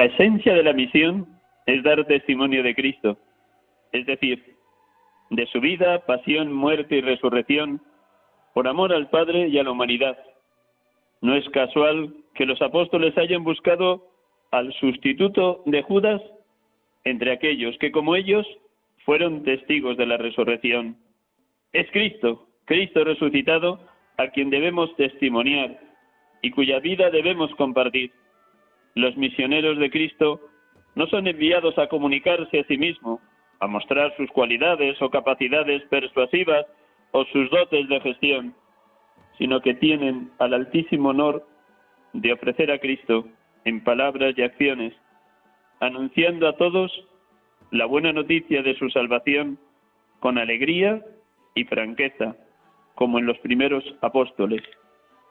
La esencia de la misión es dar testimonio de Cristo, es decir, de su vida, pasión, muerte y resurrección, por amor al Padre y a la humanidad. No es casual que los apóstoles hayan buscado al sustituto de Judas entre aquellos que, como ellos, fueron testigos de la resurrección. Es Cristo, Cristo resucitado, a quien debemos testimoniar y cuya vida debemos compartir. Los misioneros de Cristo no son enviados a comunicarse a sí mismos, a mostrar sus cualidades o capacidades persuasivas o sus dotes de gestión, sino que tienen al altísimo honor de ofrecer a Cristo en palabras y acciones, anunciando a todos la buena noticia de su salvación con alegría y franqueza, como en los primeros apóstoles.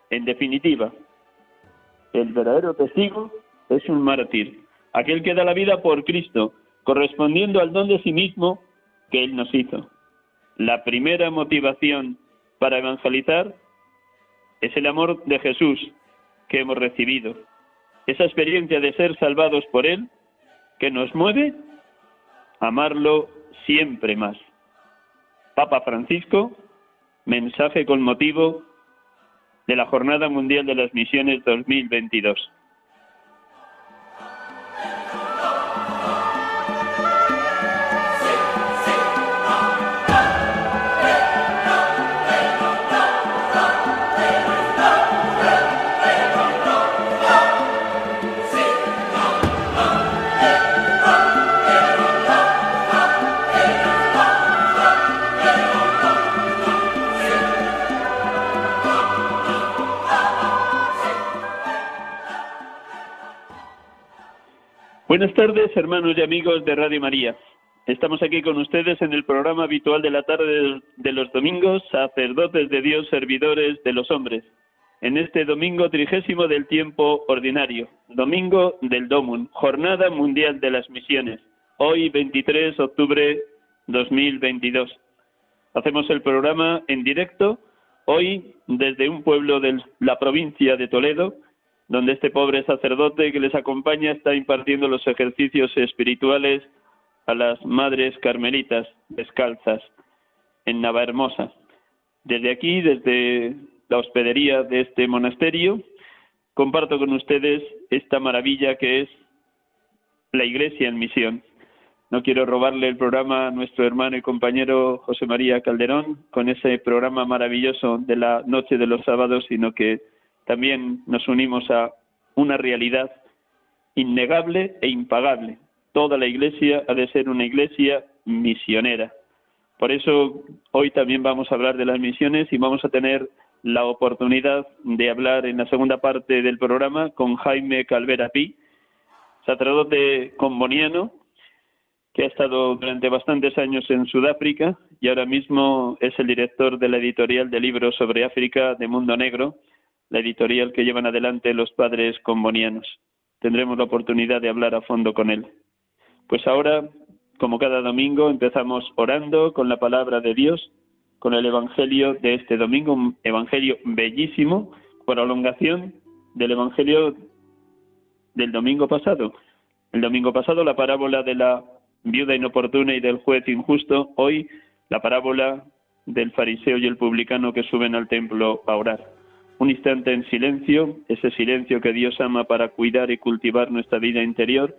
En definitiva, el verdadero testigo es un mártir, aquel que da la vida por Cristo, correspondiendo al don de sí mismo que Él nos hizo. La primera motivación para evangelizar es el amor de Jesús que hemos recibido, esa experiencia de ser salvados por Él que nos mueve a amarlo siempre más. Papa Francisco, mensaje con motivo de la Jornada Mundial de las Misiones 2022. Buenas tardes, hermanos y amigos de Radio María. Estamos aquí con ustedes en el programa habitual de la tarde de los domingos, sacerdotes de Dios, servidores de los hombres. En este domingo trigésimo del tiempo ordinario, domingo del Domun, Jornada Mundial de las Misiones, hoy 23 de octubre 2022. Hacemos el programa en directo, hoy desde un pueblo de la provincia de Toledo, donde este pobre sacerdote que les acompaña está impartiendo los ejercicios espirituales a las madres carmelitas descalzas en Navahermosa. Desde aquí, desde la hospedería de este monasterio, comparto con ustedes esta maravilla que es la Iglesia en misión. No quiero robarle el programa a nuestro hermano y compañero José María Calderón con ese programa maravilloso de la noche de los sábados, sino que también nos unimos a una realidad innegable e impagable. Toda la iglesia ha de ser una iglesia misionera. Por eso hoy también vamos a hablar de las misiones y vamos a tener la oportunidad de hablar en la segunda parte del programa con Jaime Calvera Pi, sacerdote comboniano, que ha estado durante bastantes años en Sudáfrica y ahora mismo es el director de la editorial de libros sobre África de Mundo Negro, la editorial que llevan adelante los padres combonianos. Tendremos la oportunidad de hablar a fondo con él. Pues ahora, como cada domingo, empezamos orando con la palabra de Dios, con el Evangelio de este domingo, un Evangelio bellísimo, prolongación del Evangelio del domingo pasado. El domingo pasado la parábola de la viuda inoportuna y del juez injusto, hoy la parábola del fariseo y el publicano que suben al templo a orar un instante en silencio, ese silencio que Dios ama para cuidar y cultivar nuestra vida interior,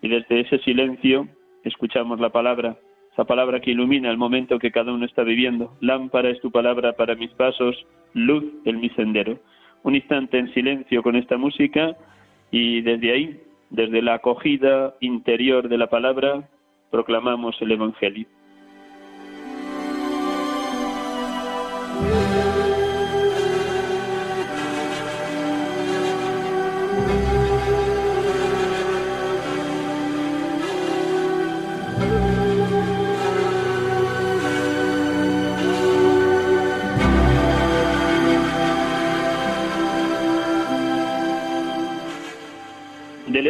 y desde ese silencio escuchamos la palabra, esa palabra que ilumina el momento que cada uno está viviendo. Lámpara es tu palabra para mis pasos, luz en mi sendero. Un instante en silencio con esta música y desde ahí, desde la acogida interior de la palabra, proclamamos el Evangelio.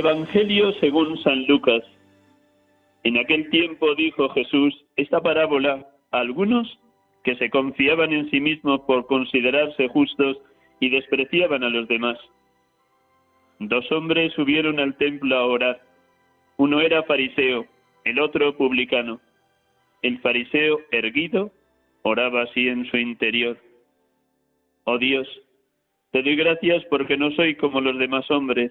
Evangelio según San Lucas. En aquel tiempo dijo Jesús esta parábola a algunos que se confiaban en sí mismos por considerarse justos y despreciaban a los demás. Dos hombres subieron al templo a orar. Uno era fariseo, el otro publicano. El fariseo, erguido, oraba así en su interior. Oh Dios, te doy gracias porque no soy como los demás hombres,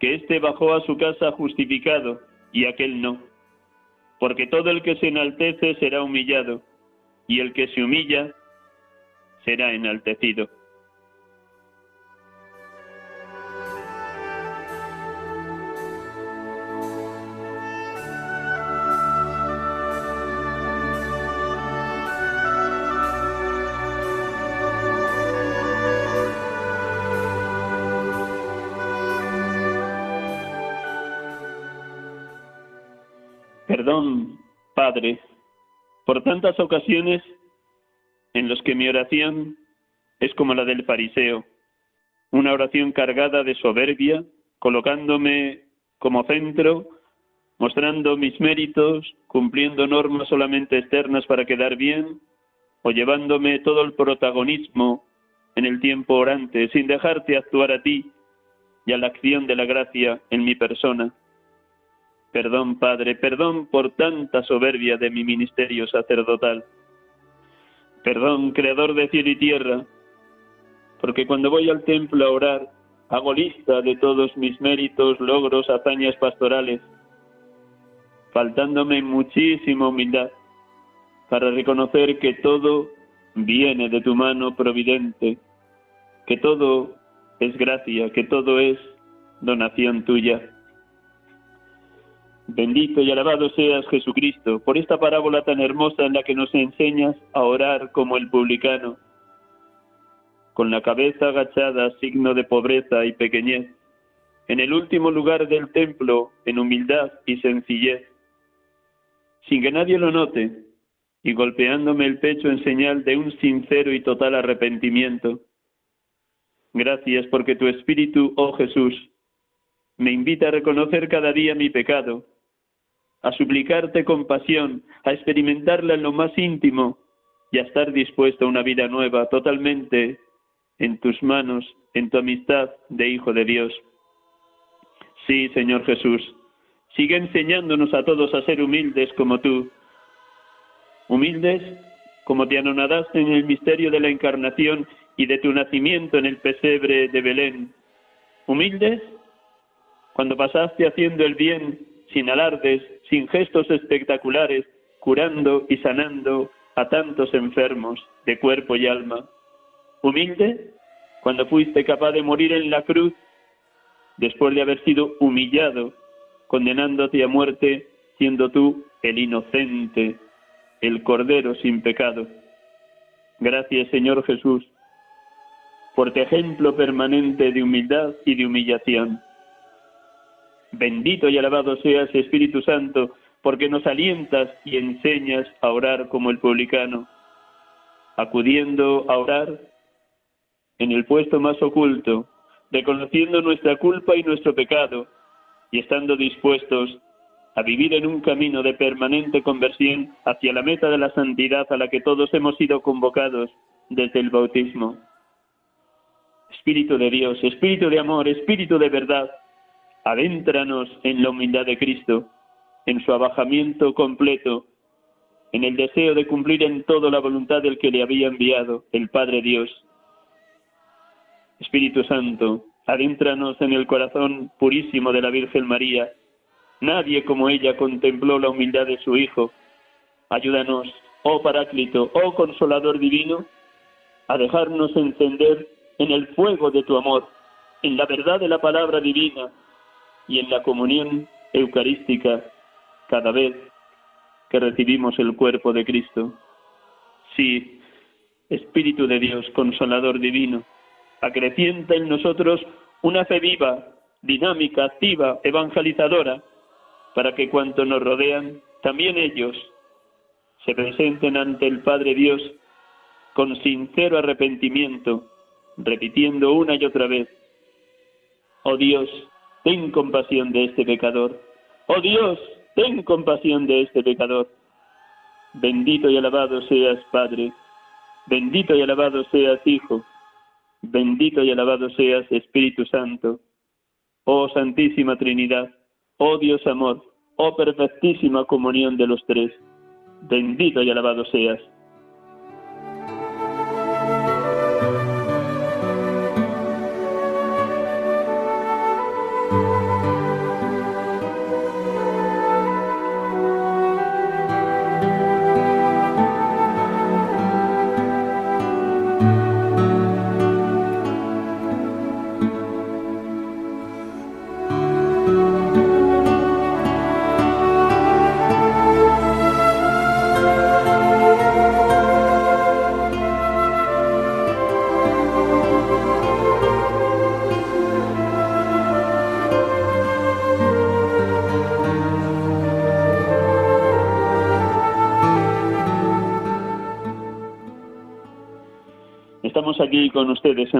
que éste bajó a su casa justificado y aquel no, porque todo el que se enaltece será humillado, y el que se humilla será enaltecido. Padre, por tantas ocasiones en las que mi oración es como la del fariseo, una oración cargada de soberbia, colocándome como centro, mostrando mis méritos, cumpliendo normas solamente externas para quedar bien, o llevándome todo el protagonismo en el tiempo orante, sin dejarte actuar a ti y a la acción de la gracia en mi persona. Perdón, Padre, perdón por tanta soberbia de mi ministerio sacerdotal. Perdón, Creador de cielo y tierra, porque cuando voy al templo a orar, hago lista de todos mis méritos, logros, hazañas pastorales, faltándome muchísima humildad para reconocer que todo viene de tu mano providente, que todo es gracia, que todo es donación tuya. Bendito y alabado seas Jesucristo por esta parábola tan hermosa en la que nos enseñas a orar como el publicano, con la cabeza agachada, signo de pobreza y pequeñez, en el último lugar del templo, en humildad y sencillez, sin que nadie lo note, y golpeándome el pecho en señal de un sincero y total arrepentimiento. Gracias porque tu Espíritu, oh Jesús, me invita a reconocer cada día mi pecado a suplicarte compasión, a experimentarla en lo más íntimo y a estar dispuesto a una vida nueva totalmente en tus manos, en tu amistad de Hijo de Dios. Sí, Señor Jesús, sigue enseñándonos a todos a ser humildes como tú, humildes como te anonadaste en el misterio de la encarnación y de tu nacimiento en el pesebre de Belén, humildes cuando pasaste haciendo el bien sin alardes, sin gestos espectaculares, curando y sanando a tantos enfermos de cuerpo y alma. Humilde, cuando fuiste capaz de morir en la cruz, después de haber sido humillado, condenándote a muerte, siendo tú el inocente, el Cordero sin pecado. Gracias, Señor Jesús, por tu ejemplo permanente de humildad y de humillación. Bendito y alabado seas, Espíritu Santo, porque nos alientas y enseñas a orar como el publicano, acudiendo a orar en el puesto más oculto, reconociendo nuestra culpa y nuestro pecado, y estando dispuestos a vivir en un camino de permanente conversión hacia la meta de la santidad a la que todos hemos sido convocados desde el bautismo. Espíritu de Dios, Espíritu de amor, Espíritu de verdad, adéntranos en la humildad de Cristo, en su abajamiento completo, en el deseo de cumplir en todo la voluntad del que le había enviado, el Padre Dios. Espíritu Santo, adéntranos en el corazón purísimo de la Virgen María. Nadie como ella contempló la humildad de su Hijo. Ayúdanos, oh Paráclito, oh Consolador Divino, a dejarnos encender en el fuego de tu amor, en la verdad de la palabra divina y en la comunión eucarística cada vez que recibimos el cuerpo de Cristo. Sí, Espíritu de Dios, consolador divino, acrecienta en nosotros una fe viva, dinámica, activa, evangelizadora, para que cuanto nos rodean, también ellos se presenten ante el Padre Dios con sincero arrepentimiento, repitiendo una y otra vez, oh Dios, ten compasión de este pecador, oh Dios, ten compasión de este pecador. Bendito y alabado seas, Padre, bendito y alabado seas, Hijo, bendito y alabado seas, Espíritu Santo. Oh Santísima Trinidad, oh Dios amor, oh perfectísima comunión de los tres, bendito y alabado seas.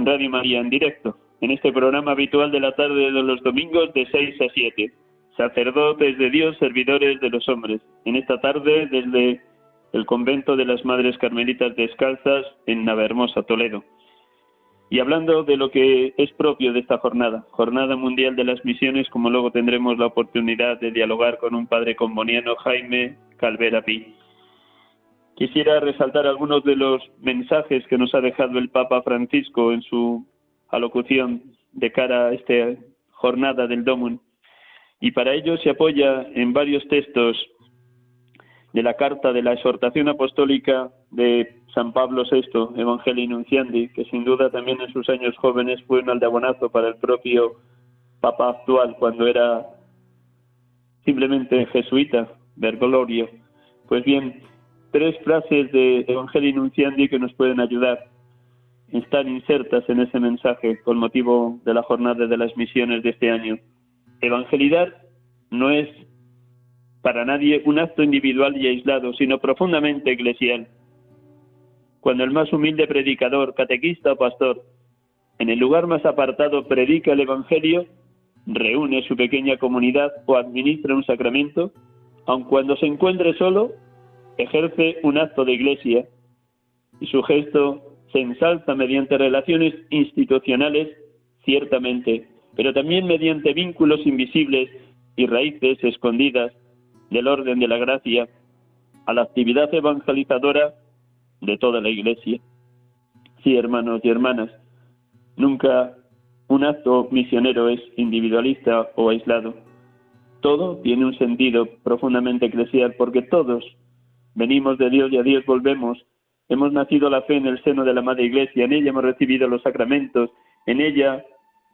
Radio María en directo, en este programa habitual de la tarde de los domingos de 6 a 7. Sacerdotes de Dios, servidores de los hombres. En esta tarde desde el convento de las Madres Carmelitas Descalzas en Navarmosa, Toledo. Y hablando de lo que es propio de esta jornada, Jornada Mundial de las Misiones, como luego tendremos la oportunidad de dialogar con un padre comboniano, Jaime Calvera Pi. Quisiera resaltar algunos de los mensajes que nos ha dejado el Papa Francisco en su alocución de cara a esta jornada del Domum. Y para ello se apoya en varios textos de la carta de la exhortación apostólica de San Pablo VI, Evangelii Nunciandi, que sin duda también en sus años jóvenes fue un aldabonazo para el propio Papa actual cuando era simplemente jesuita, Bergoglio. Pues bien, tres frases de Evangelio Nunciandi que nos pueden ayudar. Están insertas en ese mensaje con motivo de la jornada de las misiones de este año. Evangelidad no es para nadie un acto individual y aislado, sino profundamente eclesial. Cuando el más humilde predicador, catequista o pastor, en el lugar más apartado predica el Evangelio, reúne su pequeña comunidad o administra un sacramento, aun cuando se encuentre solo, ejerce un acto de iglesia y su gesto se ensalza mediante relaciones institucionales, ciertamente, pero también mediante vínculos invisibles y raíces escondidas del orden de la gracia a la actividad evangelizadora de toda la iglesia. Sí, hermanos y hermanas, nunca un acto misionero es individualista o aislado. Todo tiene un sentido profundamente eclesial porque todos Venimos de Dios y a Dios volvemos. Hemos nacido la fe en el seno de la Madre Iglesia, en ella hemos recibido los sacramentos, en ella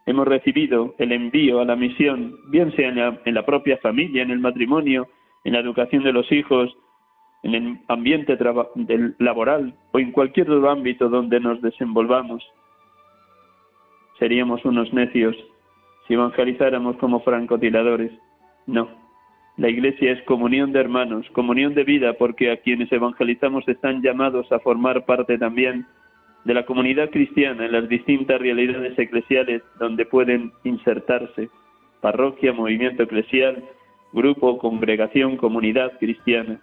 hemos recibido el envío a la misión, bien sea en la, propia familia, en el matrimonio, en la educación de los hijos, en el ambiente laboral o en cualquier otro ámbito donde nos desenvolvamos. Seríamos unos necios si evangelizáramos como francotiradores. No. La Iglesia es comunión de hermanos, comunión de vida, porque a quienes evangelizamos están llamados a formar parte también de la comunidad cristiana en las distintas realidades eclesiales donde pueden insertarse, parroquia, movimiento eclesial, grupo, congregación, comunidad cristiana.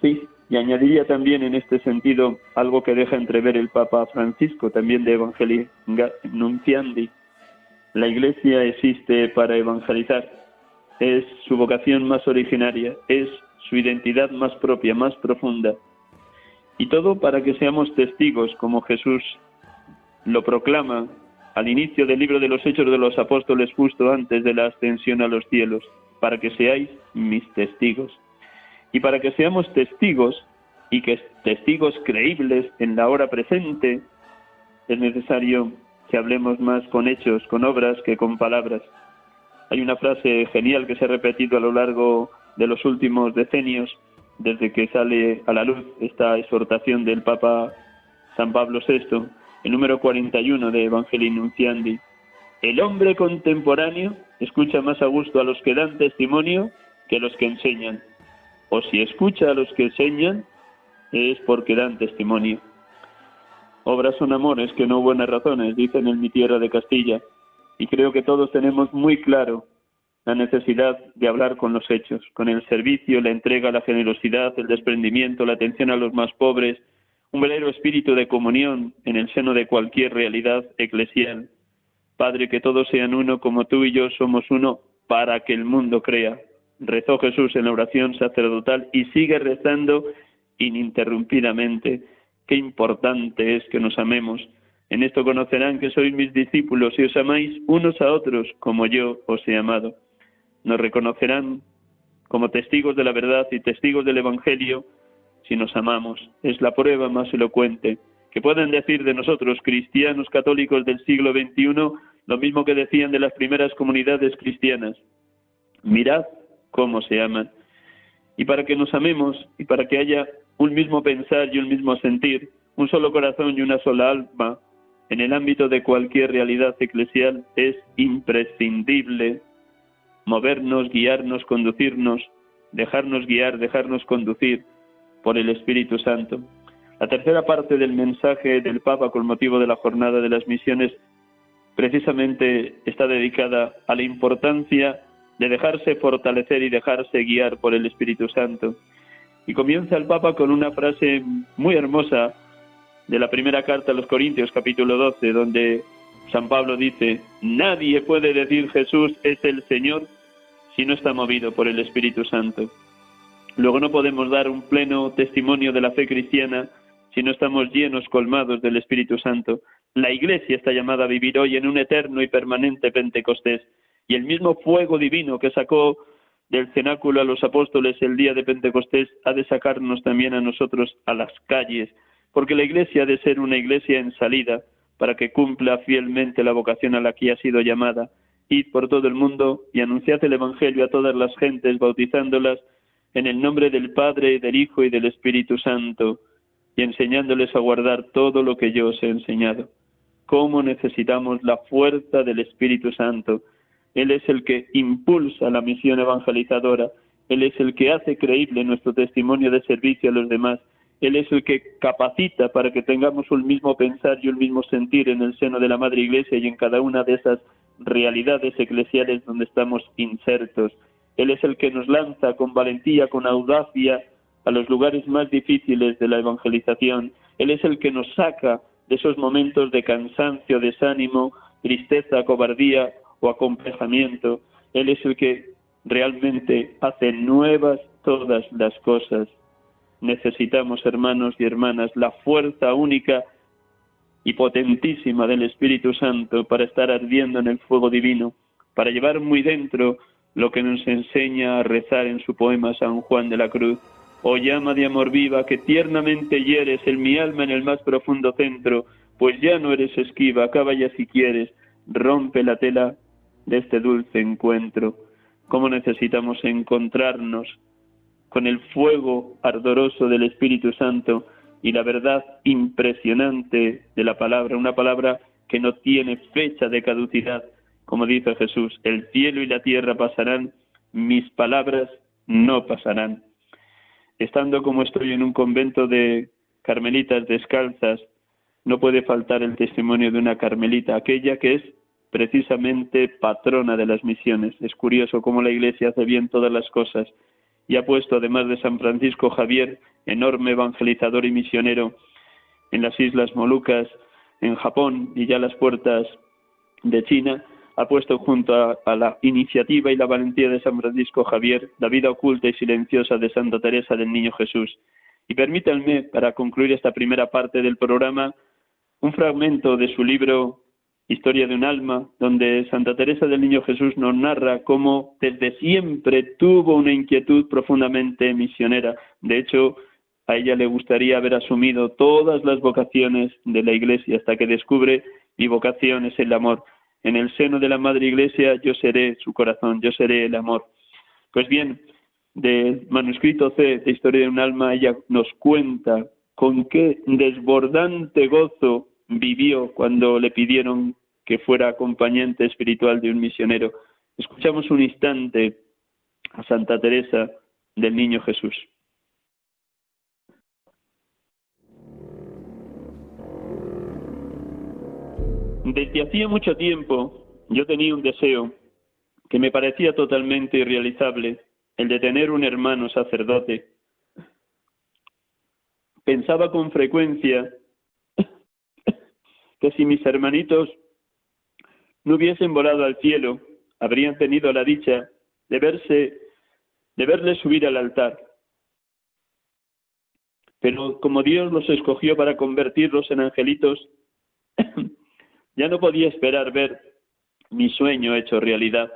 Sí, y añadiría también en este sentido algo que deja entrever el Papa Francisco, también de Evangelii Nunciandi. La Iglesia existe para evangelizar, es su vocación más originaria, es su identidad más propia, más profunda. Y todo para que seamos testigos, como Jesús lo proclama al inicio del libro de los Hechos de los Apóstoles, justo antes de la ascensión a los cielos, para que seáis mis testigos. Y para que seamos testigos, y que testigos creíbles en la hora presente, es necesario que hablemos más con hechos, con obras, que con palabras. Hay una frase genial que se ha repetido a lo largo de los últimos decenios, desde que sale a la luz esta exhortación del Papa San Pablo VI, el número 41 de Evangelii Nunciandi. El hombre contemporáneo escucha más a gusto a los que dan testimonio que a los que enseñan. O si escucha a los que enseñan, es porque dan testimonio. Obras son amores que no buenas razones, dicen en mi tierra de Castilla, y creo que todos tenemos muy claro la necesidad de hablar con los hechos, con el servicio, la entrega, la generosidad, el desprendimiento, la atención a los más pobres, un verdadero espíritu de comunión en el seno de cualquier realidad eclesial. Padre, que todos sean uno como tú y yo somos uno para que el mundo crea. Rezó Jesús en la oración sacerdotal y sigue rezando ininterrumpidamente. Qué importante es que nos amemos. En esto conocerán que sois mis discípulos y os amáis unos a otros como yo os he amado. Nos reconocerán como testigos de la verdad y testigos del Evangelio si nos amamos. Es la prueba más elocuente. Que pueden decir de nosotros, cristianos católicos del siglo XXI, lo mismo que decían de las primeras comunidades cristianas. Mirad cómo se aman. Y para que nos amemos y para que haya un mismo pensar y un mismo sentir, un solo corazón y una sola alma, en el ámbito de cualquier realidad eclesial es imprescindible movernos, guiarnos, conducirnos, dejarnos guiar, dejarnos conducir por el Espíritu Santo. La tercera parte del mensaje del Papa con motivo de la jornada de las misiones precisamente está dedicada a la importancia de dejarse fortalecer y dejarse guiar por el Espíritu Santo. Y comienza el Papa con una frase muy hermosa de la primera carta a los Corintios, capítulo 12, donde San Pablo dice, nadie puede decir Jesús es el Señor si no está movido por el Espíritu Santo. Luego no podemos dar un pleno testimonio de la fe cristiana si no estamos llenos, colmados del Espíritu Santo. La Iglesia está llamada a vivir hoy en un eterno y permanente Pentecostés. Y el mismo fuego divino que sacó del cenáculo a los apóstoles el día de Pentecostés ha de sacarnos también a nosotros a las calles, porque la Iglesia ha de ser una Iglesia en salida para que cumpla fielmente la vocación a la que ha sido llamada. Id por todo el mundo y anunciad el Evangelio a todas las gentes, bautizándolas en el nombre del Padre, del Hijo y del Espíritu Santo, y enseñándoles a guardar todo lo que yo os he enseñado. ¿Cómo necesitamos la fuerza del Espíritu Santo? Él es el que impulsa la misión evangelizadora, Él es el que hace creíble nuestro testimonio de servicio a los demás, Él es el que capacita para que tengamos un mismo pensar y un mismo sentir en el seno de la Madre Iglesia y en cada una de esas realidades eclesiales donde estamos insertos. Él es el que nos lanza con valentía, con audacia a los lugares más difíciles de la evangelización. Él es el que nos saca de esos momentos de cansancio, desánimo, tristeza, cobardía o acomplejamiento. Él es el que realmente hace nuevas todas las cosas. Necesitamos, hermanos y hermanas, la fuerza única y potentísima del Espíritu Santo para estar ardiendo en el fuego divino, para llevar muy dentro lo que nos enseña a rezar en su poema San Juan de la Cruz. Oh llama de amor viva que tiernamente hieres en mi alma en el más profundo centro, pues ya no eres esquiva, acaba ya si quieres, rompe la tela de este dulce encuentro. Cómo necesitamos encontrarnos con el fuego ardoroso del Espíritu Santo y la verdad impresionante de la palabra, una palabra que no tiene fecha de caducidad, como dice Jesús, el cielo y la tierra pasarán, mis palabras no pasarán. Estando como estoy en un convento de carmelitas descalzas, no puede faltar el testimonio de una carmelita, aquella que es precisamente patrona de las misiones. Es curioso cómo la Iglesia hace bien todas las cosas y ha puesto, además de San Francisco Javier, enorme evangelizador y misionero en las Islas Molucas, en Japón y ya las puertas de China, ha puesto junto a, la iniciativa y la valentía de San Francisco Javier la vida oculta y silenciosa de Santa Teresa del Niño Jesús. Y permítanme, para concluir esta primera parte del programa, un fragmento de su libro Historia de un alma, donde Santa Teresa del Niño Jesús nos narra cómo desde siempre tuvo una inquietud profundamente misionera. De hecho, a ella le gustaría haber asumido todas las vocaciones de la Iglesia hasta que descubre mi vocación es el amor. En el seno de la Madre Iglesia yo seré su corazón, yo seré el amor. Pues bien, del manuscrito C de Historia de un alma, ella nos cuenta con qué desbordante gozo vivió cuando le pidieron que fuera acompañante espiritual de un misionero. Escuchamos un instante a Santa Teresa del Niño Jesús. Desde hacía mucho tiempo yo tenía un deseo que me parecía totalmente irrealizable, el de tener un hermano sacerdote. Pensaba con frecuencia que si mis hermanitos no hubiesen volado al cielo, habrían tenido la dicha de verse, de verles subir al altar. Pero como Dios los escogió para convertirlos en angelitos, ya no podía esperar ver mi sueño hecho realidad.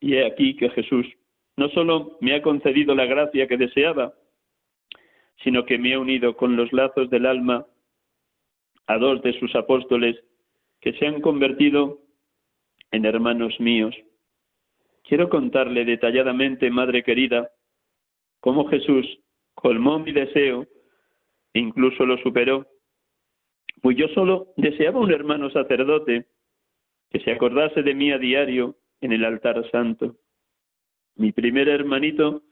Y he aquí que Jesús no solo me ha concedido la gracia que deseaba, sino que me ha unido con los lazos del alma a dos de sus apóstoles que se han convertido en hermanos míos. Quiero contarle detalladamente, Madre querida, cómo Jesús colmó mi deseo e incluso lo superó pues yo solo deseaba un hermano sacerdote que se acordase de mí a diario en el altar santo. Mi primer hermanito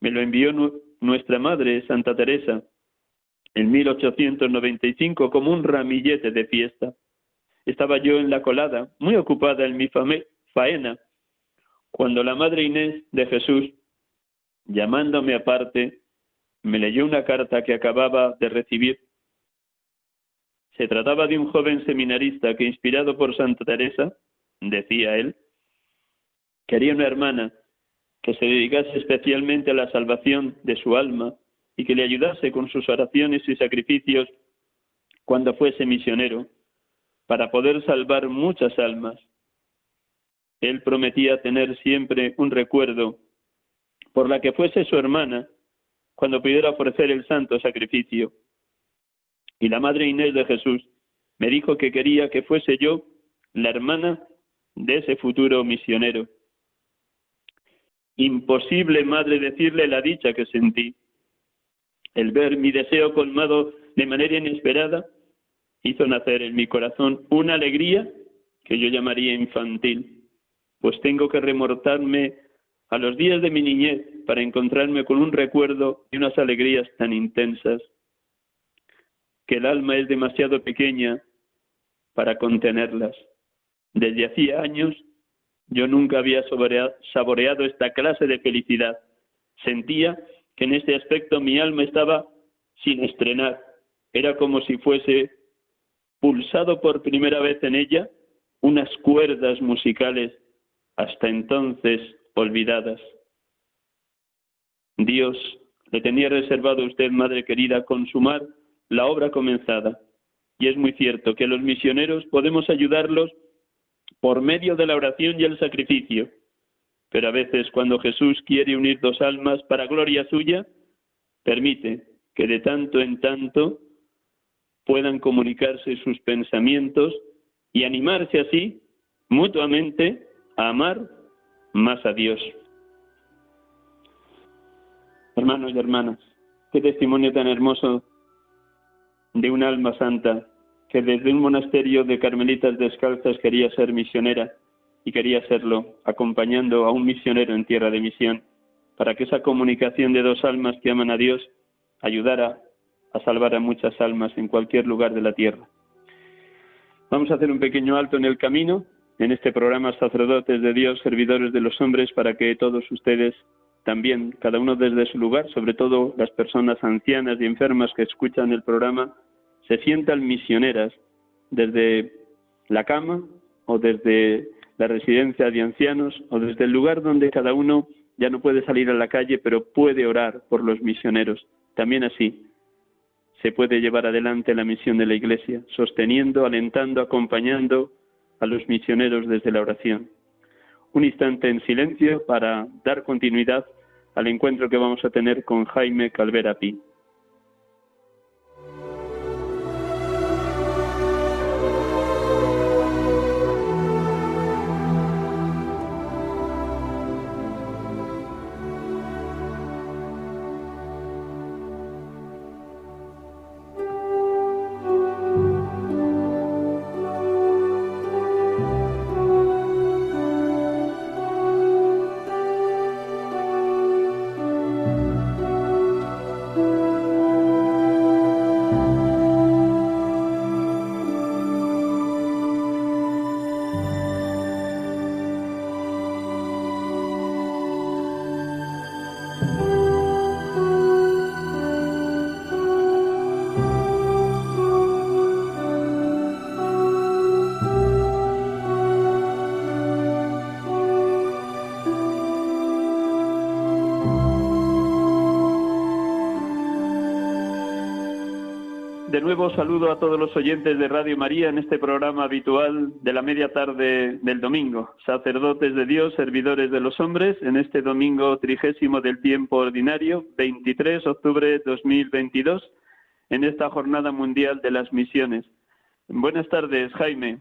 me lo envió nuestra madre, Santa Teresa, en 1895 como un ramillete de fiesta. Estaba yo en la colada, muy ocupada en mi faena, cuando la madre Inés de Jesús, llamándome aparte, me leyó una carta que acababa de recibir. Se trataba de un joven seminarista que, inspirado por Santa Teresa, decía él, quería una hermana que se dedicase especialmente a la salvación de su alma y que le ayudase con sus oraciones y sacrificios cuando fuese misionero, para poder salvar muchas almas. Él prometía tener siempre un recuerdo por la que fuese su hermana cuando pudiera ofrecer el santo sacrificio. Y la madre Inés de Jesús me dijo que quería que fuese yo la hermana de ese futuro misionero. Imposible, madre, decirle la dicha que sentí. El ver mi deseo colmado de manera inesperada hizo nacer en mi corazón una alegría que yo llamaría infantil, pues tengo que remortarme a los días de mi niñez para encontrarme con un recuerdo y unas alegrías tan intensas que el alma es demasiado pequeña para contenerlas. Desde hacía años yo nunca había saboreado esta clase de felicidad. Sentía que en este aspecto mi alma estaba sin estrenar. Era como si fuese pulsado por primera vez en ella unas cuerdas musicales hasta entonces olvidadas. Dios le tenía reservado a usted, Madre querida, consumar la obra comenzada. Y es muy cierto que los misioneros podemos ayudarlos por medio de la oración y el sacrificio. Pero a veces cuando Jesús quiere unir dos almas para gloria suya, permite que de tanto en tanto puedan comunicarse sus pensamientos y animarse así mutuamente a amar más a Dios. Hermanos y hermanas, qué testimonio tan hermoso de un alma santa que desde un monasterio de carmelitas descalzas quería ser misionera y quería serlo, acompañando a un misionero en tierra de misión, para que esa comunicación de dos almas que aman a Dios ayudara a salvar a muchas almas en cualquier lugar de la tierra. Vamos a hacer un pequeño alto en el camino, en este programa Sacerdotes de Dios, Servidores de los Hombres, para que todos ustedes también, cada uno desde su lugar, sobre todo las personas ancianas y enfermas que escuchan el programa, se sientan misioneras desde la cama o desde la residencia de ancianos o desde el lugar donde cada uno ya no puede salir a la calle, pero puede orar por los misioneros. También así se puede llevar adelante la misión de la Iglesia, sosteniendo, alentando, acompañando a los misioneros desde la oración. Un instante en silencio para dar continuidad al encuentro que vamos a tener con Jaime Calvera Pi. Nuevo saludo a todos los oyentes de Radio María en este programa habitual de la media tarde del domingo. Sacerdotes de Dios, servidores de los hombres, en este domingo trigésimo del tiempo ordinario, 23 de octubre 2022, en esta jornada mundial de las misiones. Buenas tardes, Jaime.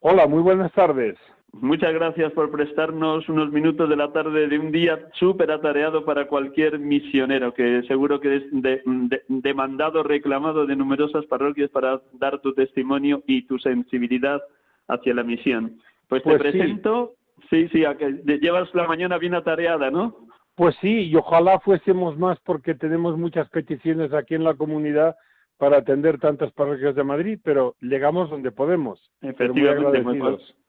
Hola, muy buenas tardes. Muchas gracias por prestarnos unos minutos de la tarde de un día súper atareado para cualquier misionero, que seguro que es demandado, reclamado de numerosas parroquias para dar tu testimonio y tu sensibilidad hacia la misión. Pues, te pues presento, sí, sí, a que llevas la mañana bien atareada, ¿no? Pues sí, y ojalá fuésemos más porque tenemos muchas peticiones aquí en la comunidad para atender tantas parroquias de Madrid, pero llegamos donde podemos. Efectivamente,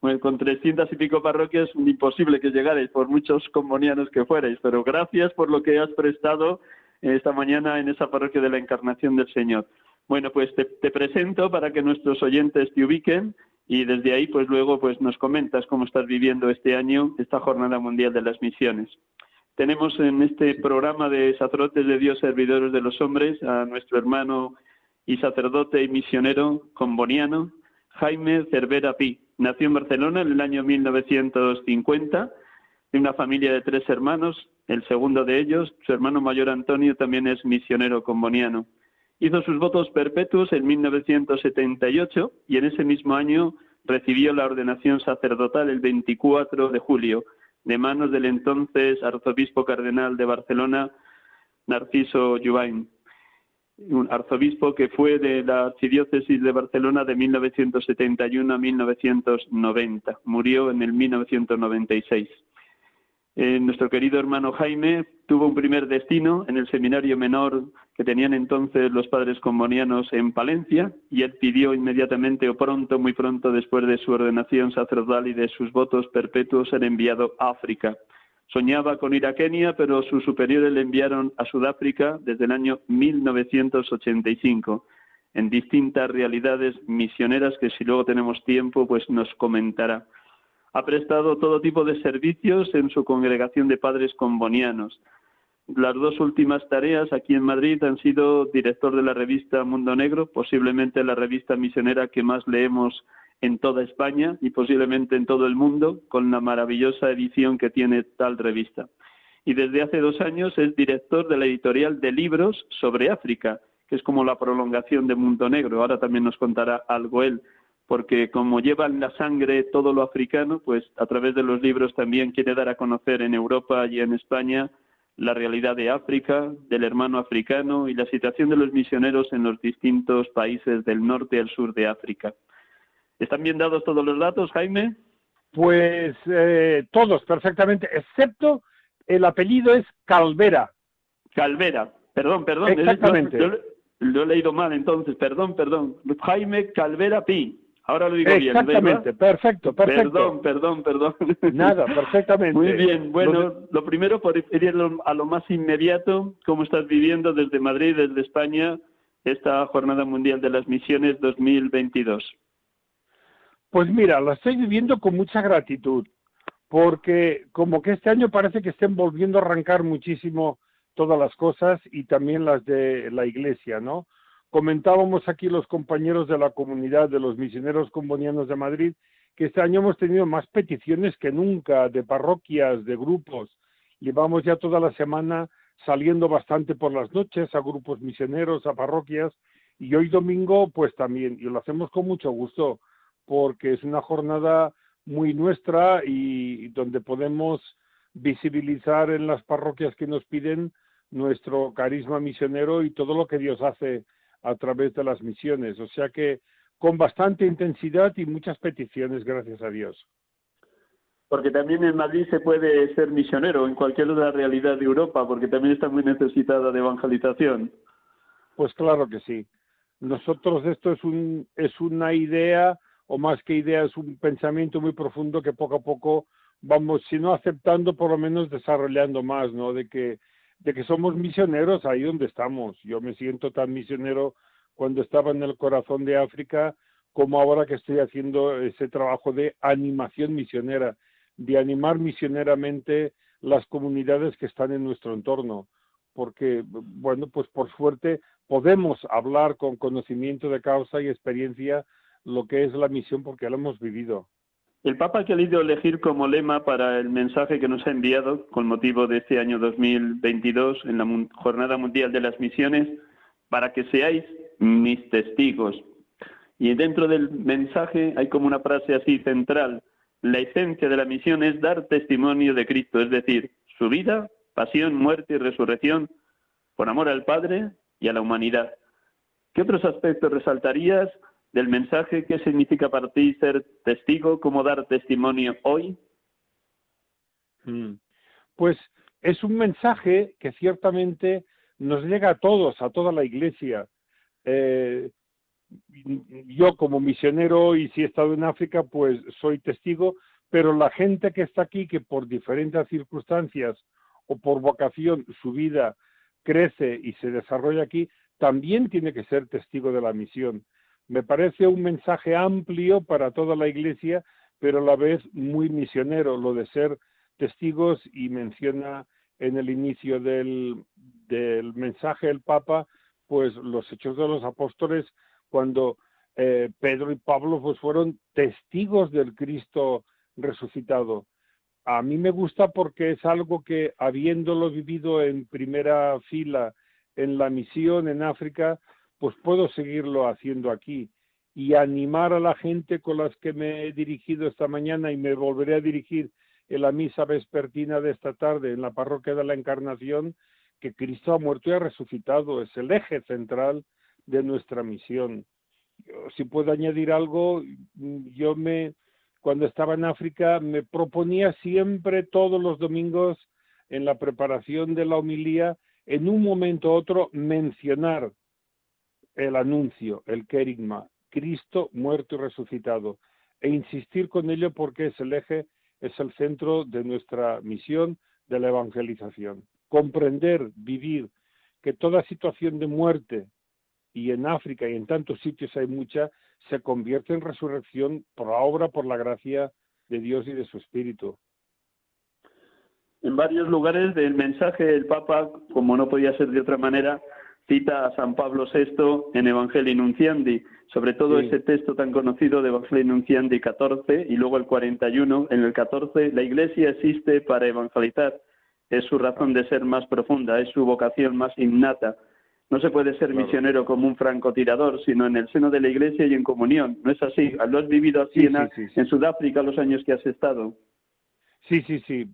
pues, con, trescientas y pico parroquias imposible que llegarais, por muchos comunianos que fuerais, pero gracias por lo que has prestado esta mañana en esa parroquia de la Encarnación del Señor. Bueno, pues te, te presento para que nuestros oyentes te ubiquen y desde ahí pues luego pues nos comentas cómo estás viviendo este año esta Jornada Mundial de las Misiones. Tenemos en este programa de sacerdotes de Dios, servidores de los hombres, a nuestro hermano y sacerdote y misionero comboniano, Jaime Cervera Pi. Nació en Barcelona en el año 1950 de una familia de tres hermanos. El segundo de ellos, su hermano mayor Antonio, también es misionero comboniano. Hizo sus votos perpetuos en 1978 y en ese mismo año recibió la ordenación sacerdotal el 24 de julio de manos del entonces arzobispo cardenal de Barcelona, Narciso Jubain un arzobispo que fue de la archidiócesis de Barcelona de 1971 a 1990. Murió en el 1996. Eh, nuestro querido hermano Jaime tuvo un primer destino en el seminario menor que tenían entonces los padres combonianos en Palencia y él pidió inmediatamente o pronto, muy pronto después de su ordenación sacerdotal y de sus votos perpetuos ser enviado a África. Soñaba con ir a Kenia, pero sus superiores le enviaron a Sudáfrica desde el año 1985 en distintas realidades misioneras que si luego tenemos tiempo pues nos comentará. Ha prestado todo tipo de servicios en su congregación de padres combonianos. Las dos últimas tareas aquí en Madrid han sido director de la revista Mundo Negro, posiblemente la revista misionera que más leemos en toda España y posiblemente en todo el mundo con la maravillosa edición que tiene tal revista. Y desde hace dos años es director de la editorial de libros sobre África, que es como la prolongación de Mundo Negro. Ahora también nos contará algo él, porque como lleva en la sangre todo lo africano, pues a través de los libros también quiere dar a conocer en Europa y en España la realidad de África, del hermano africano y la situación de los misioneros en los distintos países del norte al sur de África. ¿Están bien dados todos los datos, Jaime? Pues eh, todos, perfectamente, excepto el apellido es Calvera. Calvera, perdón, perdón. Exactamente. Lo, he leído mal entonces, perdón, perdón. Jaime Calvera Pi. Ahora lo digo bien. Exactamente, perfecto, perfecto. Perdón, perdón, perdón. Nada, perfectamente. Muy bien, bueno, lo primero por ir a lo más inmediato, ¿cómo estás viviendo desde Madrid, desde España, esta Jornada Mundial de las Misiones 2022? Pues mira, la estoy viviendo con mucha gratitud, porque como que este año parece que estén volviendo a arrancar muchísimo todas las cosas y también las de la iglesia, ¿no? Comentábamos aquí los compañeros de la comunidad de los misioneros combonianos de Madrid que este año hemos tenido más peticiones que nunca de parroquias, de grupos. Llevamos ya toda la semana saliendo bastante por las noches a grupos misioneros, a parroquias y hoy domingo pues también y lo hacemos con mucho gusto porque es una jornada muy nuestra y donde podemos visibilizar en las parroquias que nos piden nuestro carisma misionero y todo lo que Dios hace a través de las misiones. O sea que con bastante intensidad y muchas peticiones, gracias a Dios. Porque también en Madrid se puede ser misionero, en cualquier otra realidad de Europa, porque también está muy necesitada de evangelización. Pues claro que sí. Nosotros esto es, un, es una idea, o más que idea, es un pensamiento muy profundo que poco a poco vamos, si no aceptando, por lo menos desarrollando más, ¿no? De que de que somos misioneros ahí donde estamos. Yo me siento tan misionero cuando estaba en el corazón de África como ahora que estoy haciendo ese trabajo de animación misionera, de animar misioneramente las comunidades que están en nuestro entorno, porque, bueno, pues por suerte podemos hablar con conocimiento de causa y experiencia lo que es la misión porque lo hemos vivido. El Papa ha querido elegir como lema para el mensaje que nos ha enviado con motivo de este año 2022 en la Jornada Mundial de las Misiones, para que seáis mis testigos. Y dentro del mensaje hay como una frase así central. La esencia de la misión es dar testimonio de Cristo, es decir, su vida, pasión, muerte y resurrección por amor al Padre y a la humanidad. ¿Qué otros aspectos resaltarías del mensaje, ¿qué significa para ti ser testigo? ¿Cómo dar testimonio hoy? Mm. Pues es un mensaje que ciertamente nos llega a todos, a toda la iglesia. Eh, yo como misionero y si he estado en África, pues soy testigo, pero la gente que está aquí, que por diferentes circunstancias o por vocación su vida crece y se desarrolla aquí, también tiene que ser testigo de la misión. Me parece un mensaje amplio para toda la Iglesia, pero a la vez muy misionero, lo de ser testigos y menciona en el inicio del, mensaje el Papa, pues los hechos de los apóstoles, cuando eh, Pedro y Pablo pues fueron testigos del Cristo resucitado. A mí me gusta porque es algo que, habiéndolo vivido en primera fila en la misión en África, pues puedo seguirlo haciendo aquí y animar a la gente con las que me he dirigido esta mañana y me volveré a dirigir en la misa vespertina de esta tarde en la parroquia de la Encarnación, que Cristo ha muerto y ha resucitado, es el eje central de nuestra misión. si puedo añadir algo, yo me, cuando estaba en África, me proponía siempre todos los domingos en la preparación de la homilía, en un momento u otro, mencionar el anuncio, el querigma, Cristo muerto y resucitado, e insistir con ello porque es el eje, es el centro de nuestra misión de la evangelización. Comprender, vivir que toda situación de muerte, y en África y en tantos sitios hay mucha, se convierte en resurrección por la obra, por la gracia de Dios y de su Espíritu. En varios lugares del mensaje del Papa, como no podía ser de otra manera, cita a San Pablo VI en Evangelii Nunciandi, sobre todo ese texto tan conocido de Evangelii Nunciandi 14 y luego el 41. En el 14, la Iglesia existe para evangelizar, es su razón de ser más profunda, es su vocación más innata. No se puede ser misionero como un francotirador, sino en el seno de la Iglesia y en comunión. ¿No es así? ¿Lo has vivido así en, en Sudáfrica los años que has estado? Sí, sí, sí.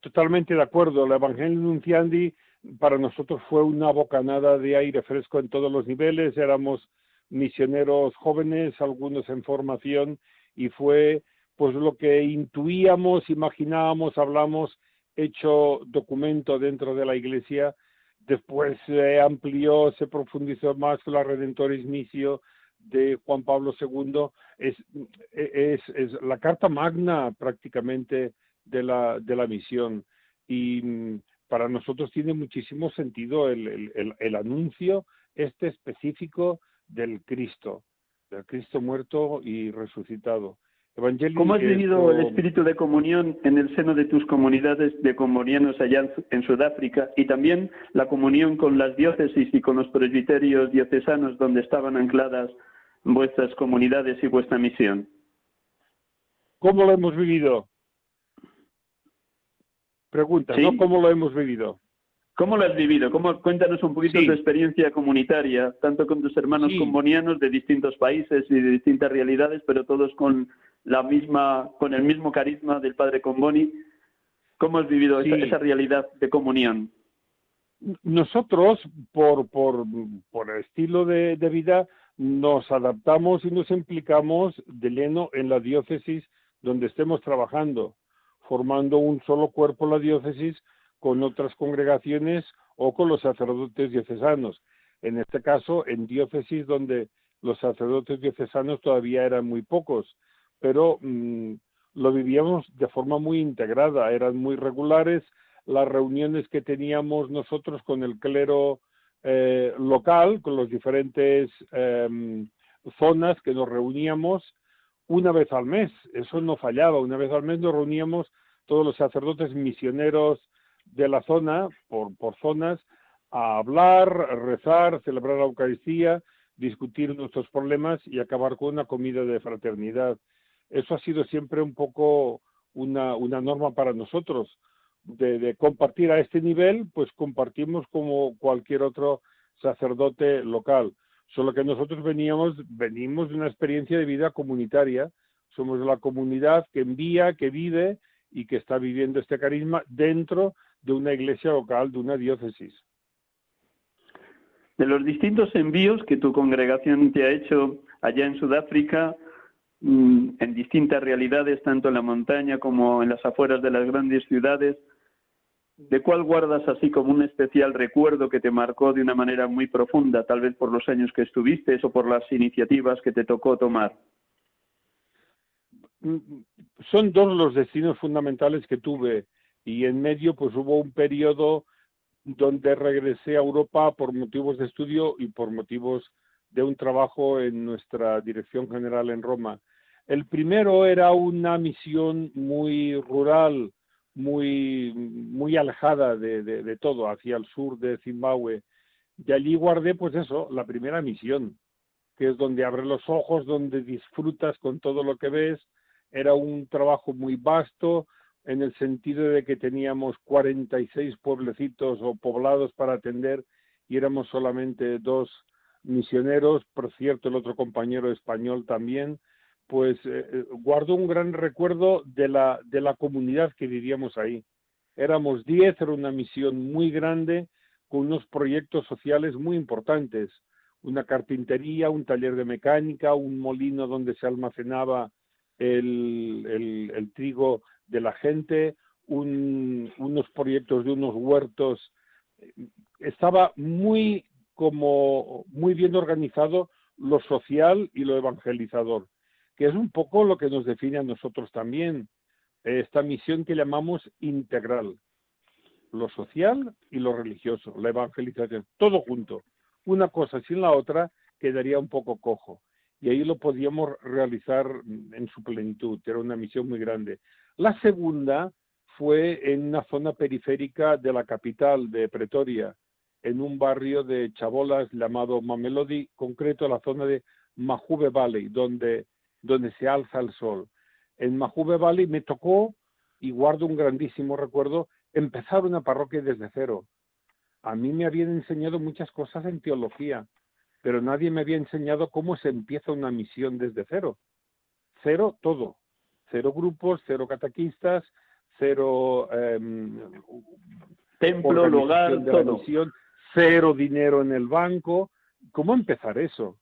Totalmente de acuerdo. El Evangelio Nunciandi para nosotros fue una bocanada de aire fresco en todos los niveles, éramos misioneros jóvenes, algunos en formación, y fue pues lo que intuíamos, imaginábamos, hablamos, hecho documento dentro de la iglesia, después se amplió, se profundizó más con la Redentoris Missio, de Juan Pablo II es, es, es la carta magna prácticamente de la, de la misión. Y mm, para nosotros tiene muchísimo sentido el, el, el, anuncio este específico del Cristo, del Cristo muerto y resucitado. ¿Cómo has vivido el espíritu de comunión en el seno de tus comunidades de comunianos allá en Sudáfrica y también la comunión con las diócesis y con los presbiterios diocesanos donde estaban ancladas vuestras comunidades y vuestra misión? ¿Cómo lo hemos vivido? Pregunta, ¿no? ¿Cómo lo hemos vivido? ¿Cómo lo has vivido? ¿Cómo, cuéntanos un poquito tu experiencia comunitaria, tanto con tus hermanos combonianos de distintos países y de distintas realidades, pero todos con la misma, con el mismo carisma del Padre Comboni. ¿Cómo has vivido esa, realidad de comunión? Nosotros, por, por, por el estilo de, de vida, nos adaptamos y nos implicamos de lleno en la diócesis donde estemos trabajando, formando un solo cuerpo la diócesis con otras congregaciones o con los sacerdotes diocesanos. En este caso, en diócesis donde los sacerdotes diocesanos todavía eran muy pocos, pero mm, lo vivíamos de forma muy integrada, eran muy regulares las reuniones que teníamos nosotros con el clero eh, local, con las diferentes em, zonas que nos reuníamos una vez al mes, eso no fallaba, una vez al mes nos reuníamos todos los sacerdotes misioneros de la zona, por, por zonas, a hablar, rezar, celebrar la Eucaristía, discutir nuestros problemas y acabar con una comida de fraternidad. Eso ha sido siempre un poco una, una norma para nosotros, de, compartir a este nivel, pues compartimos como cualquier otro sacerdote local. Solo que nosotros veníamos, venimos de una experiencia de vida comunitaria, somos la comunidad que envía, que vive y que está viviendo este carisma dentro de una iglesia local, de una diócesis. De los distintos envíos que tu congregación te ha hecho allá en Sudáfrica, mm, en distintas realidades, tanto en la montaña como en las afueras de las grandes ciudades, ¿de cuál guardas así como un especial recuerdo que te marcó de una manera muy profunda, tal vez por los años que estuviste o por las iniciativas que te tocó tomar? Mm, son dos los destinos fundamentales que tuve y en medio pues hubo un periodo donde regresé a Europa por motivos de estudio y por motivos de un trabajo en nuestra dirección general en Roma. El primero era una misión muy rural, muy, muy alejada de, de, todo, hacia el sur de Zimbabue. Y allí guardé, pues eso, la primera misión, que es donde abres los ojos, donde disfrutas con todo lo que ves. Era un trabajo muy vasto, en el sentido de que teníamos 46 pueblecitos o poblados para atender y éramos solamente dos misioneros, por cierto, el otro compañero español también, pues eh, eh, guardo un gran recuerdo de la, de la comunidad que vivíamos ahí. Éramos diez, era una misión muy grande, con unos proyectos sociales muy importantes, una carpintería, un taller de mecánica, un molino donde se almacenaba el, el, trigo de la gente, un, unos proyectos de unos huertos. Estaba muy como muy bien organizado lo social y lo evangelizador que es un poco lo que nos define a nosotros también, esta misión que llamamos integral, lo social y lo religioso, la evangelización, todo junto. Una cosa sin la otra quedaría un poco cojo. Y ahí lo podíamos realizar en su plenitud, era una misión muy grande. La segunda fue en una zona periférica de la capital de Pretoria, en un barrio de chabolas llamado Mamelodi, concreto la zona de Mahube Valley, donde donde se alza el sol. En Mahube Valley me tocó, y guardo un grandísimo recuerdo, empezar una parroquia desde cero. A mí me habían enseñado muchas cosas en teología, pero nadie me había enseñado cómo se empieza una misión desde cero. Cero todo. Cero grupos, cero catequistas, cero em, templo, lugar, todo. Misión, cero dinero en el banco. ¿Cómo empezar eso?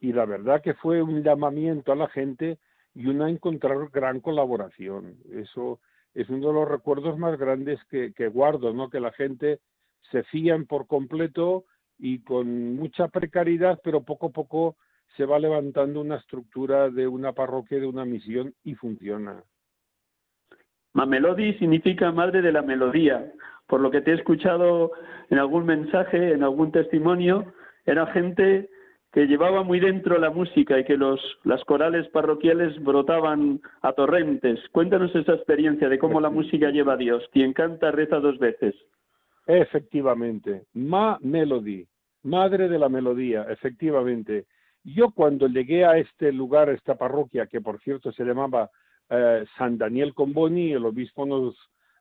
Y la verdad que fue un llamamiento a la gente y una encontrar gran colaboración. Eso es uno de los recuerdos más grandes que, guardo, ¿no? Que la gente se fían por completo y con mucha precariedad, pero poco a poco se va levantando una estructura de una parroquia, de una misión y funciona. Mamelodi significa madre de la melodía. Por lo que te he escuchado en algún mensaje, en algún testimonio, era gente que llevaba muy dentro la música y que los, las corales parroquiales brotaban a torrentes. Cuéntanos esa experiencia de cómo la música lleva a Dios. Quien canta reza dos veces. Efectivamente, Ma Melody, madre de la melodía, efectivamente. Yo cuando llegué a este lugar, a esta parroquia, que por cierto se llamaba eh, San Daniel Comboni, el obispo nos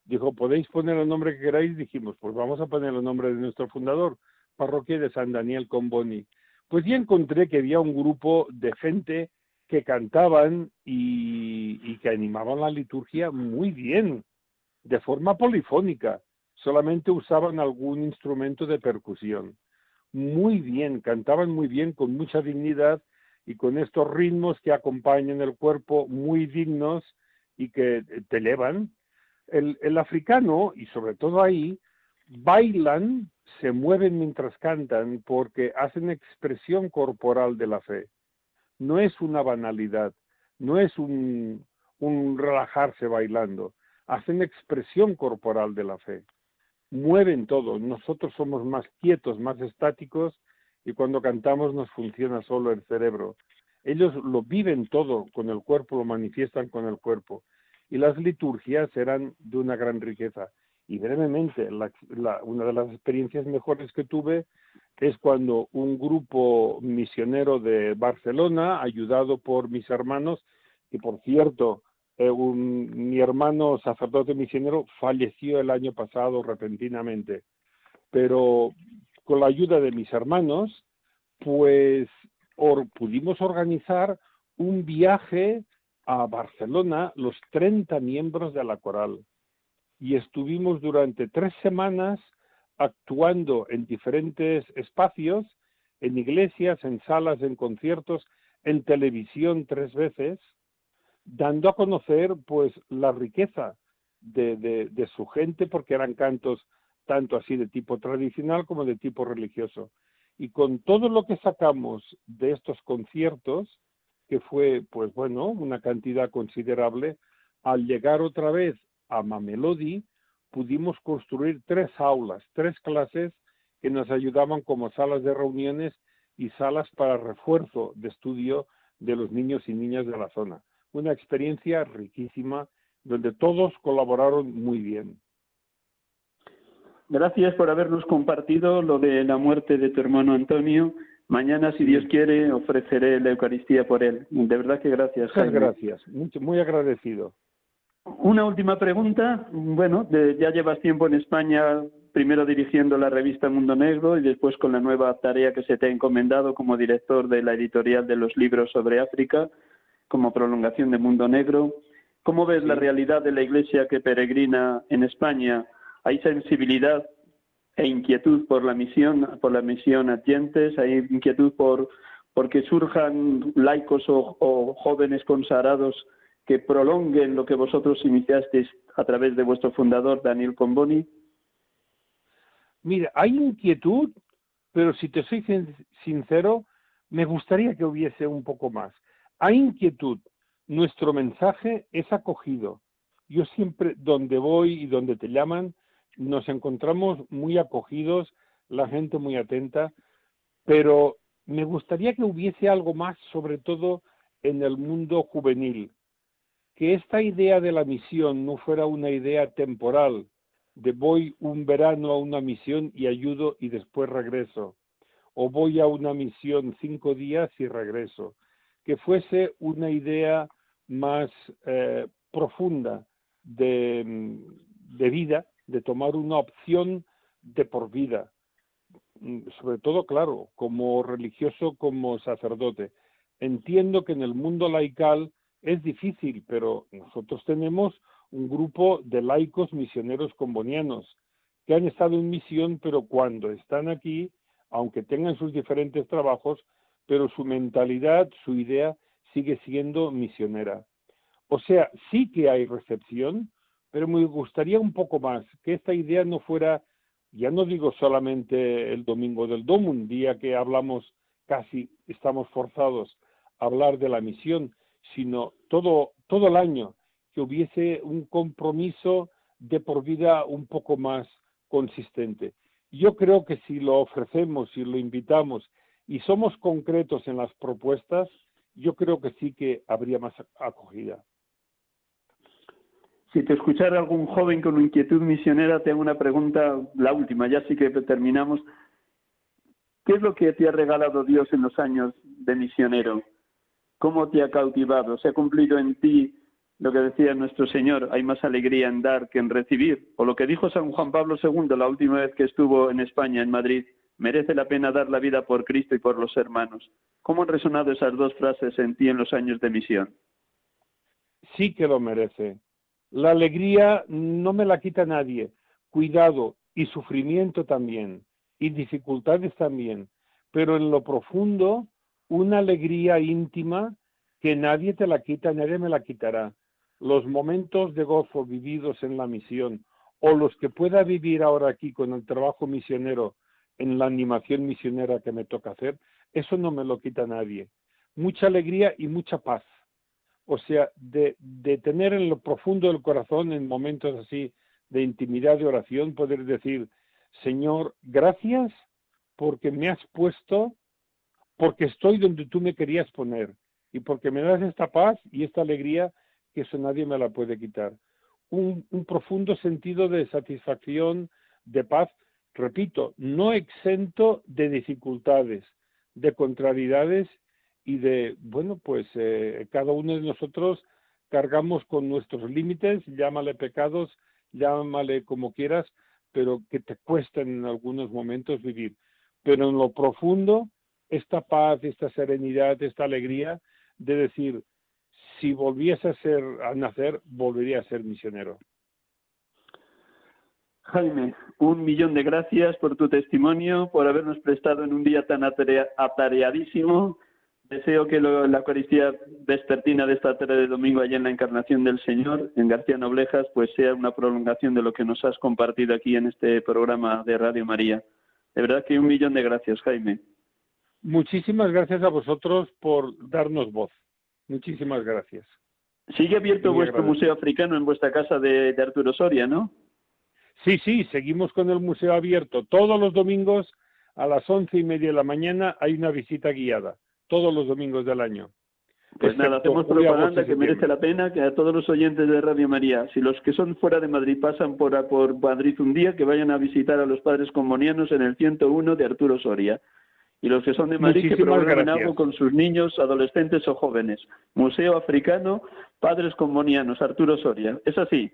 dijo, ¿podéis poner el nombre que queráis? Dijimos, pues vamos a poner el nombre de nuestro fundador, parroquia de San Daniel Comboni. Pues ya encontré que había un grupo de gente que cantaban y, que animaban la liturgia muy bien, de forma polifónica. Solamente usaban algún instrumento de percusión. Muy bien, cantaban muy bien, con mucha dignidad y con estos ritmos que acompañan el cuerpo muy dignos y que te elevan. El, el africano, y sobre todo ahí, bailan, se mueven mientras cantan porque hacen expresión corporal de la fe. No es una banalidad, no es un, un relajarse bailando, hacen expresión corporal de la fe. Mueven todo, nosotros somos más quietos, más estáticos y cuando cantamos nos funciona solo el cerebro. Ellos lo viven todo con el cuerpo, lo manifiestan con el cuerpo. Y las liturgias eran de una gran riqueza. Y brevemente, una de las experiencias mejores que tuve es cuando un grupo misionero de Barcelona, ayudado por mis hermanos, y por cierto, eh, mi hermano sacerdote misionero falleció el año pasado repentinamente, pero con la ayuda de mis hermanos, pues pudimos organizar un viaje a Barcelona, los 30 miembros de la coral, y estuvimos durante tres semanas actuando en diferentes espacios, en iglesias, en salas, en conciertos, en televisión tres veces, dando a conocer pues la riqueza de, de su gente, porque eran cantos tanto así de tipo tradicional como de tipo religioso. Y con todo lo que sacamos de estos conciertos, que fue, pues bueno, una cantidad considerable, al llegar otra vez a Mamelodi, pudimos construir tres aulas, tres clases que nos ayudaban como salas de reuniones y salas para refuerzo de estudio de los niños y niñas de la zona. Una experiencia riquísima donde todos colaboraron muy bien. Gracias por habernos compartido lo de la muerte de tu hermano Antonio. Mañana, si Dios quiere, ofreceré la Eucaristía por él. De verdad que gracias. Muchas gracias, muy agradecido. Una última pregunta. Bueno, ya llevas tiempo en España, primero dirigiendo la revista Mundo Negro y después con la nueva tarea que se te ha encomendado como director de la editorial de los libros sobre África, como prolongación de Mundo Negro. ¿Cómo ves la realidad de la Iglesia que peregrina en España? hay sensibilidad e inquietud por la misión, por la misión atientes, hay inquietud por porque surjan laicos o, jóvenes consagrados que prolonguen lo que vosotros iniciasteis a través de vuestro fundador Daniel Comboni? Mira, hay inquietud, pero si te soy sincero, me gustaría que hubiese un poco más. Hay inquietud. Nuestro mensaje es acogido. Yo siempre, donde voy y donde te llaman, nos encontramos muy acogidos, la gente muy atenta, pero me gustaría que hubiese algo más, sobre todo en el mundo juvenil, que esta idea de la misión no fuera una idea temporal, de voy un verano a una misión y ayudo y después regreso, o voy a una misión cinco días y regreso, que fuese una idea más eh, profunda de, de vida de tomar una opción de por vida, mm, sobre todo, claro, como religioso, como sacerdote. Entiendo que en el mundo laical es difícil, pero nosotros tenemos un grupo de laicos misioneros combonianos que han estado en misión, pero cuando están aquí, aunque tengan sus diferentes trabajos, pero su mentalidad, su idea sigue siendo misionera. O sea, sí que hay recepción, pero me gustaría un poco más, que esta idea no fuera, ya no digo solamente el domingo del Domo, un día que hablamos casi estamos forzados a hablar de la misión, sino todo, todo el año que hubiese un compromiso de por vida un poco más consistente. Yo creo que si lo ofrecemos, si lo invitamos y somos concretos en las propuestas, yo creo que sí que habría más acogida. Si te escuchara algún joven con inquietud misionera, te hago una pregunta, la última, ya sí que terminamos. ¿Qué es lo que te ha regalado Dios en los años de misionero? ¿Cómo te ha cautivado? ¿Se ha cumplido en ti lo que decía nuestro Señor? Hay más alegría en dar que en recibir. O lo que dijo San Juan Pablo II la última vez que estuvo en España, en Madrid, merece la pena dar la vida por Cristo y por los hermanos. ¿Cómo han resonado esas dos frases en ti en los años de misión? Sí que lo merece. La alegría no me la quita nadie. Cuidado y sufrimiento también. Y dificultades también. Pero en lo profundo, una alegría íntima que nadie te la quita, nadie me la quitará. Los momentos de gozo vividos en la misión o los que pueda vivir ahora aquí con el trabajo misionero en la animación misionera que me toca hacer, eso no me lo quita nadie. Mucha alegría y mucha paz. O sea, de, de tener en lo profundo del corazón, en momentos así de intimidad de oración, poder decir, Señor, gracias porque me has puesto, porque estoy donde tú me querías poner y porque me das esta paz y esta alegría que eso nadie me la puede quitar. Un, un profundo sentido de satisfacción, de paz, repito, no exento de dificultades, de contrariedades y de, bueno, pues eh, cada uno de nosotros cargamos con nuestros límites, llámale pecados, llámale como quieras, pero que te cuesta en algunos momentos vivir. Pero en lo profundo, esta paz, esta serenidad, esta alegría de decir, si volviese a nacer, volvería a ser misionero. Jaime, un millón de gracias por tu testimonio, por habernos prestado en un día tan atareadísimo. Deseo que la Eucaristía vespertina de esta tarde de domingo allá en la Encarnación del Señor, en García Noblejas, pues sea una prolongación de lo que nos has compartido aquí en este programa de Radio María. De verdad que un millón de gracias, Jaime. Muchísimas gracias a vosotros por darnos voz. Muchísimas gracias. Sigue abierto vuestro Museo Africano en vuestra casa de Arturo Soria, ¿no? Sí, sí, seguimos con el museo abierto. Todos los domingos a las once y media de la mañana hay una visita guiada, todos los domingos del año. Pues nada, hacemos propaganda que merece la pena que a todos los oyentes de Radio María, si los que son fuera de Madrid pasan por, por Madrid un día, que vayan a visitar a los padres comunianos en el 101 de Arturo Soria. Y los que son de Madrid, que programen algo con sus niños, adolescentes o jóvenes. Museo Africano, Padres Comunianos, Arturo Soria. ¿Es así?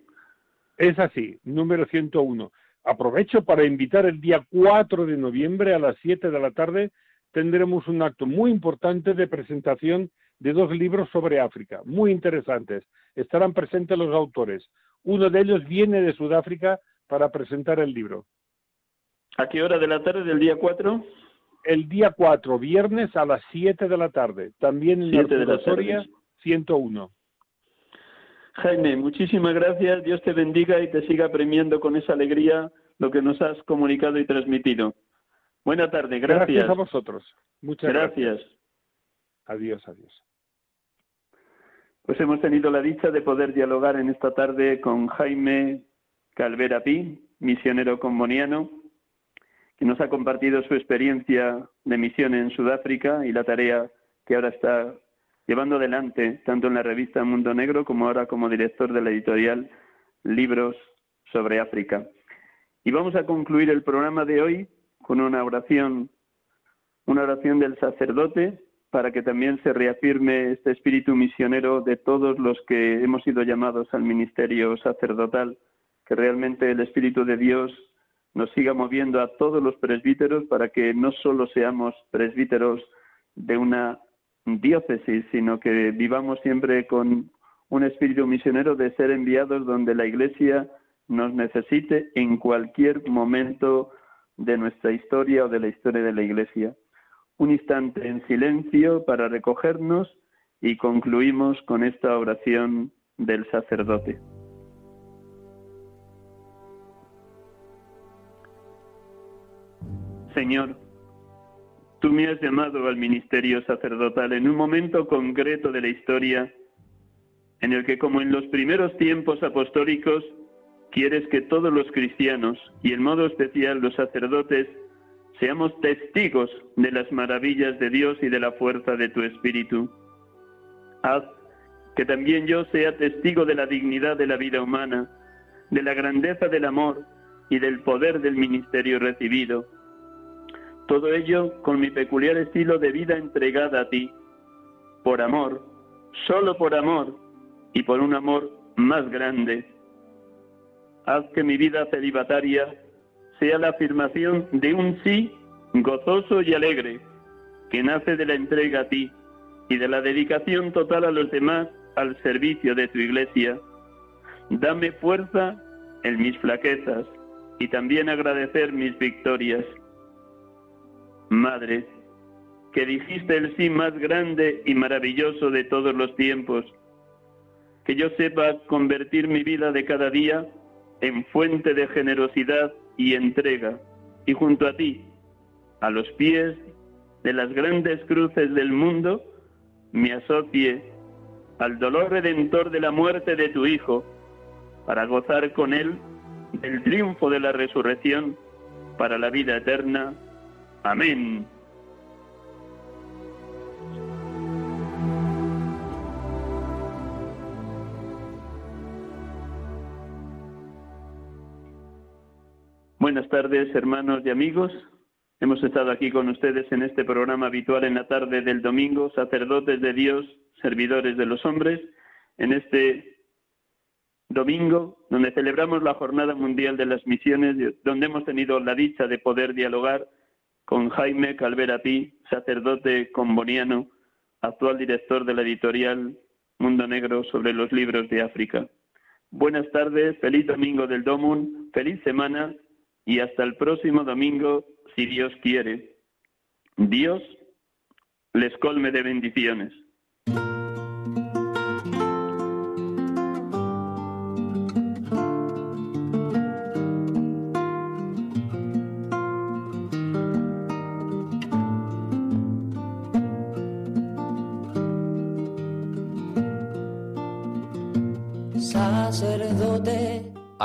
Es así, número 101. Aprovecho para invitar el día 4 de noviembre a las 7 de la tarde tendremos un acto muy importante de presentación de dos libros sobre África, muy interesantes. Estarán presentes los autores. Uno de ellos viene de Sudáfrica para presentar el libro. ¿A qué hora de la tarde del día 4? El día 4, viernes a las 7 de la tarde. También en la Soria 101. Jaime, muchísimas gracias. Dios te bendiga y te siga premiando con esa alegría lo que nos has comunicado y transmitido. Buena tarde, gracias. Gracias a vosotros. Muchas gracias. Adiós, adiós. Pues hemos tenido la dicha de poder dialogar en esta tarde con Jaime Calvera Pi, misionero comboniano, que nos ha compartido su experiencia de misión en Sudáfrica y la tarea que ahora está llevando adelante tanto en la revista Mundo Negro como ahora como director de la editorial Libros sobre África. Y vamos a concluir el programa de hoy con una oración, una oración del sacerdote para que también se reafirme este espíritu misionero de todos los que hemos sido llamados al ministerio sacerdotal, que realmente el Espíritu de Dios nos siga moviendo a todos los presbíteros para que no solo seamos presbíteros de una diócesis, sino que vivamos siempre con un espíritu misionero de ser enviados donde la Iglesia nos necesite en cualquier momento de nuestra historia o de la historia de la Iglesia. Un instante en silencio para recogernos y concluimos con esta oración del sacerdote. Señor, tú me has llamado al ministerio sacerdotal en un momento concreto de la historia en el que, como en los primeros tiempos apostólicos, quieres que todos los cristianos, y en modo especial los sacerdotes, seamos testigos de las maravillas de Dios y de la fuerza de tu Espíritu. Haz que también yo sea testigo de la dignidad de la vida humana, de la grandeza del amor y del poder del ministerio recibido. Todo ello con mi peculiar estilo de vida entregada a ti, por amor, solo por amor y por un amor más grande. Haz que mi vida celibataria sea la afirmación de un sí gozoso y alegre, que nace de la entrega a ti y de la dedicación total a los demás al servicio de tu iglesia. Dame fuerza en mis flaquezas y también agradecer mis victorias. Madre, que dijiste el sí más grande y maravilloso de todos los tiempos, que yo sepa convertir mi vida de cada día en fuente de generosidad y entrega, y junto a ti, a los pies de las grandes cruces del mundo, me asocie al dolor redentor de la muerte de tu Hijo, para gozar con Él del triunfo de la resurrección para la vida eterna. Amén. Buenas tardes, hermanos y amigos. Hemos estado aquí con ustedes en este programa habitual en la tarde del domingo, sacerdotes de Dios, servidores de los hombres, en este domingo, donde celebramos la Jornada Mundial de las Misiones, donde hemos tenido la dicha de poder dialogar con Jaime Calvera Pi, sacerdote comboniano, actual director de la editorial Mundo Negro sobre los libros de África. Buenas tardes, feliz domingo del Domun, feliz semana y hasta el próximo domingo, si Dios quiere. Dios les colme de bendiciones.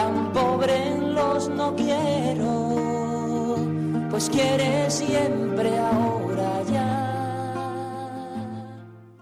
tan pobre los no quiero, pues quiere siempre ahora